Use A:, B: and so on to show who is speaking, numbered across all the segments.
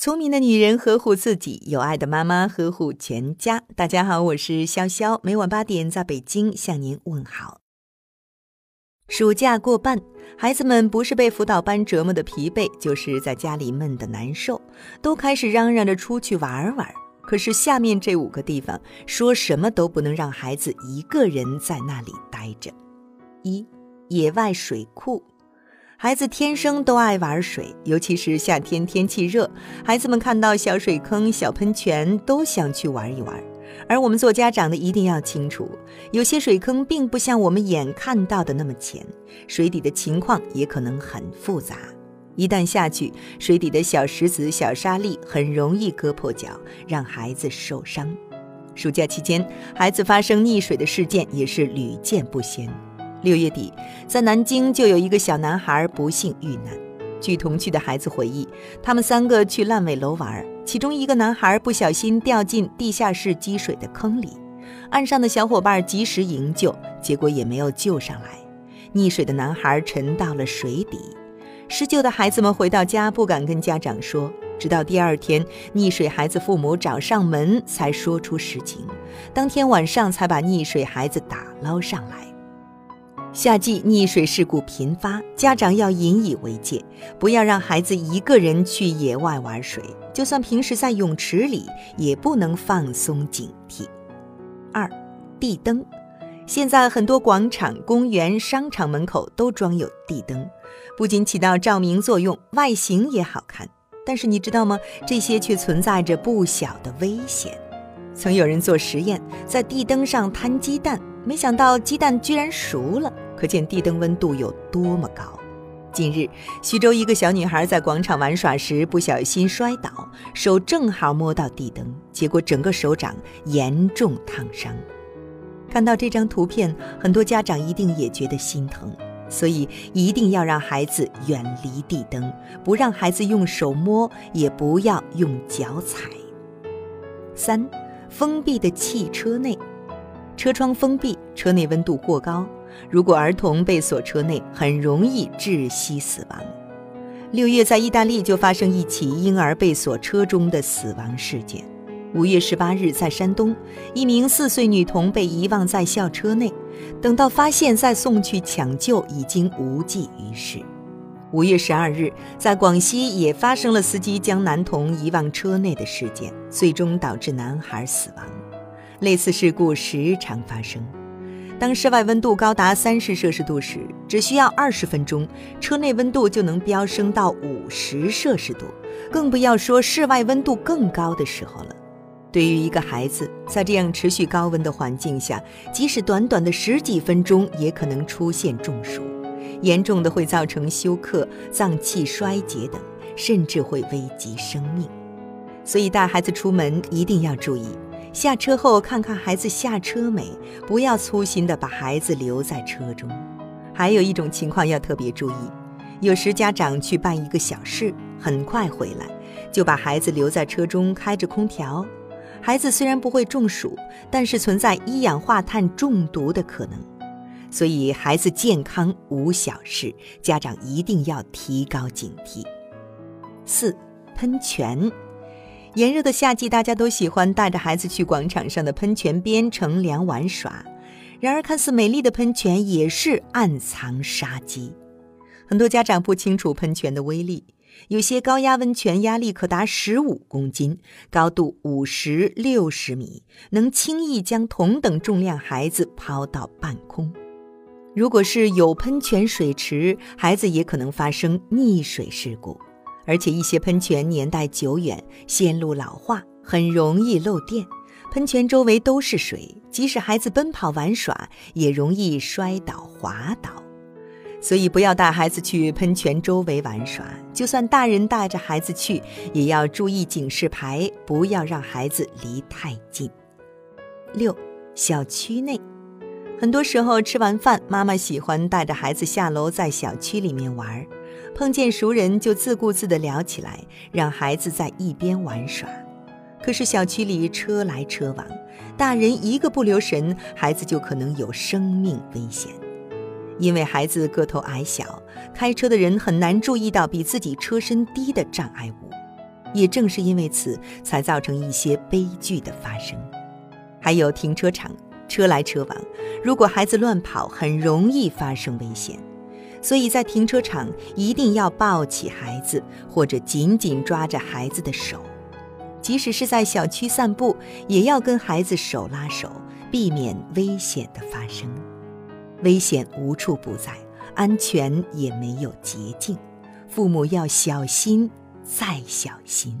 A: 聪明的女人呵护自己，有爱的妈妈呵护全家。大家好，我是潇潇，每晚八点在北京向您问好。暑假过半，孩子们不是被辅导班折磨的疲惫，就是在家里闷得难受，都开始嚷嚷着出去玩玩。可是下面这五个地方，说什么都不能让孩子一个人在那里待着。一、野外水库。孩子天生都爱玩水，尤其是夏天天气热，孩子们看到小水坑、小喷泉都想去玩一玩。而我们做家长的一定要清楚，有些水坑并不像我们眼看到的那么浅，水底的情况也可能很复杂。一旦下去，水底的小石子、小沙粒很容易割破脚，让孩子受伤。暑假期间，孩子发生溺水的事件也是屡见不鲜。六月底，在南京就有一个小男孩不幸遇难。据同去的孩子回忆，他们三个去烂尾楼玩，其中一个男孩不小心掉进地下室积水的坑里，岸上的小伙伴及时营救，结果也没有救上来。溺水的男孩沉到了水底。施救的孩子们回到家不敢跟家长说，直到第二天，溺水孩子父母找上门才说出实情。当天晚上才把溺水孩子打捞上来。夏季溺水事故频发，家长要引以为戒，不要让孩子一个人去野外玩水。就算平时在泳池里，也不能放松警惕。二，地灯，现在很多广场、公园、商场门口都装有地灯，不仅起到照明作用，外形也好看。但是你知道吗？这些却存在着不小的危险。曾有人做实验，在地灯上摊鸡蛋。没想到鸡蛋居然熟了，可见地灯温度有多么高。近日，徐州一个小女孩在广场玩耍时不小心摔倒，手正好摸到地灯，结果整个手掌严重烫伤。看到这张图片，很多家长一定也觉得心疼，所以一定要让孩子远离地灯，不让孩子用手摸，也不要用脚踩。三，封闭的汽车内。车窗封闭，车内温度过高，如果儿童被锁车内，很容易窒息死亡。六月，在意大利就发生一起婴儿被锁车中的死亡事件。五月十八日，在山东，一名四岁女童被遗忘在校车内，等到发现再送去抢救，已经无济于事。五月十二日，在广西也发生了司机将男童遗忘车内的事件，最终导致男孩死亡。类似事故时常发生。当室外温度高达三十摄氏度时，只需要二十分钟，车内温度就能飙升到五十摄氏度，更不要说室外温度更高的时候了。对于一个孩子，在这样持续高温的环境下，即使短短的十几分钟，也可能出现中暑，严重的会造成休克、脏器衰竭等，甚至会危及生命。所以带孩子出门一定要注意。下车后看看孩子下车没，不要粗心的把孩子留在车中。还有一种情况要特别注意，有时家长去办一个小事，很快回来，就把孩子留在车中开着空调。孩子虽然不会中暑，但是存在一氧化碳中毒的可能。所以孩子健康无小事，家长一定要提高警惕。四，喷泉。炎热的夏季，大家都喜欢带着孩子去广场上的喷泉边乘凉玩耍。然而，看似美丽的喷泉也是暗藏杀机。很多家长不清楚喷泉的威力，有些高压温泉压力可达十五公斤，高度五十六十米，能轻易将同等重量孩子抛到半空。如果是有喷泉水池，孩子也可能发生溺水事故。而且一些喷泉年代久远，线路老化，很容易漏电。喷泉周围都是水，即使孩子奔跑玩耍，也容易摔倒滑倒。所以不要带孩子去喷泉周围玩耍。就算大人带着孩子去，也要注意警示牌，不要让孩子离太近。六，小区内，很多时候吃完饭，妈妈喜欢带着孩子下楼，在小区里面玩儿。碰见熟人就自顾自地聊起来，让孩子在一边玩耍。可是小区里车来车往，大人一个不留神，孩子就可能有生命危险。因为孩子个头矮小，开车的人很难注意到比自己车身低的障碍物。也正是因为此，才造成一些悲剧的发生。还有停车场，车来车往，如果孩子乱跑，很容易发生危险。所以在停车场一定要抱起孩子，或者紧紧抓着孩子的手。即使是在小区散步，也要跟孩子手拉手，避免危险的发生。危险无处不在，安全也没有捷径，父母要小心再小心。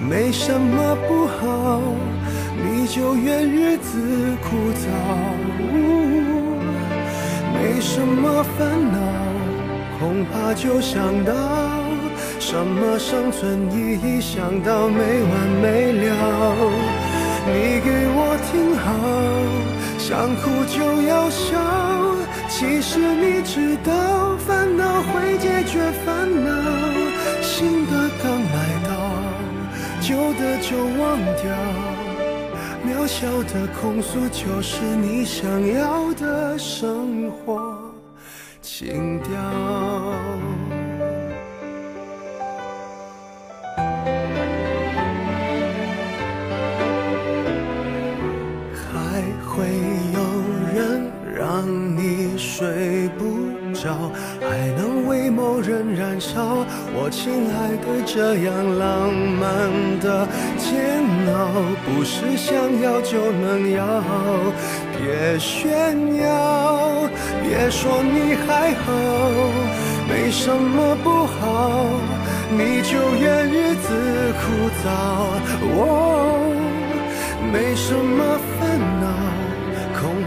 B: 没什么不好，你就怨日子枯燥。没什么烦恼，恐怕就想到什么生存意义，想到没完没了。你给我听好，想哭就要笑。其实你知道，烦恼会解决烦恼，新的刚来。旧的就忘掉，渺小的控诉就是你想要的生活情调。还会有人让你睡不还能为某人燃烧。我亲爱的，这样浪漫的煎熬，不是想要就能要。别炫耀，别说你还好，没什么不好，你就怨日子枯燥。哦，没什么烦恼，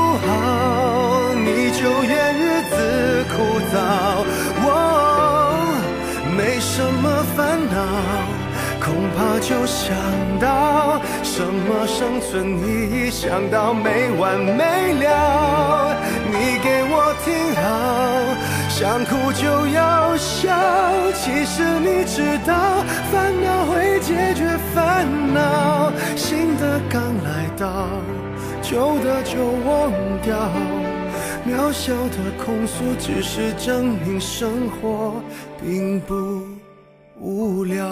B: 不好，你就怨日子枯燥。哦，没什么烦恼，恐怕就想到什么生存意义，想到没完没了。你给我听好，想哭就要笑。其实你知道，烦恼会解决烦恼，新的刚来到。旧的就忘掉，渺小的控诉只是证明生活并不无聊。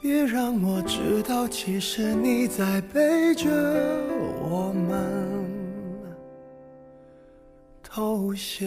B: 别让我知道，其实你在背着我们偷笑。